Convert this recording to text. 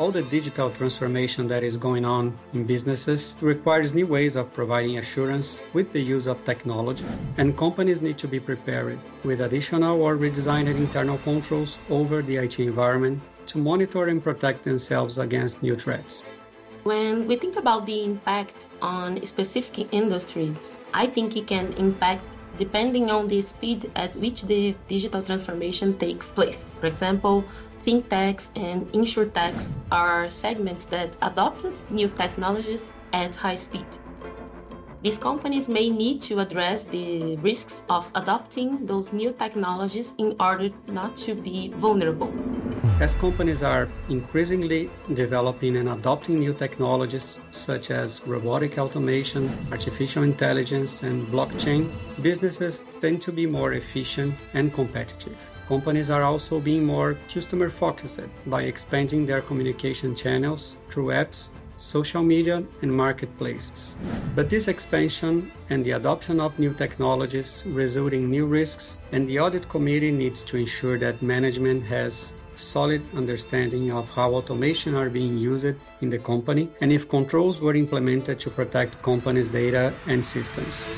all the digital transformation that is going on in businesses requires new ways of providing assurance with the use of technology, and companies need to be prepared with additional or redesigned internal controls over the IT environment to monitor and protect themselves against new threats. When we think about the impact on specific industries, I think it can impact depending on the speed at which the digital transformation takes place. For example, fintechs and insurtechs are segments that adopted new technologies at high speed. These companies may need to address the risks of adopting those new technologies in order not to be vulnerable. As companies are increasingly developing and adopting new technologies such as robotic automation, artificial intelligence, and blockchain, businesses tend to be more efficient and competitive. Companies are also being more customer focused by expanding their communication channels through apps social media, and marketplaces. But this expansion and the adoption of new technologies result in new risks, and the audit committee needs to ensure that management has a solid understanding of how automation are being used in the company and if controls were implemented to protect companies' data and systems.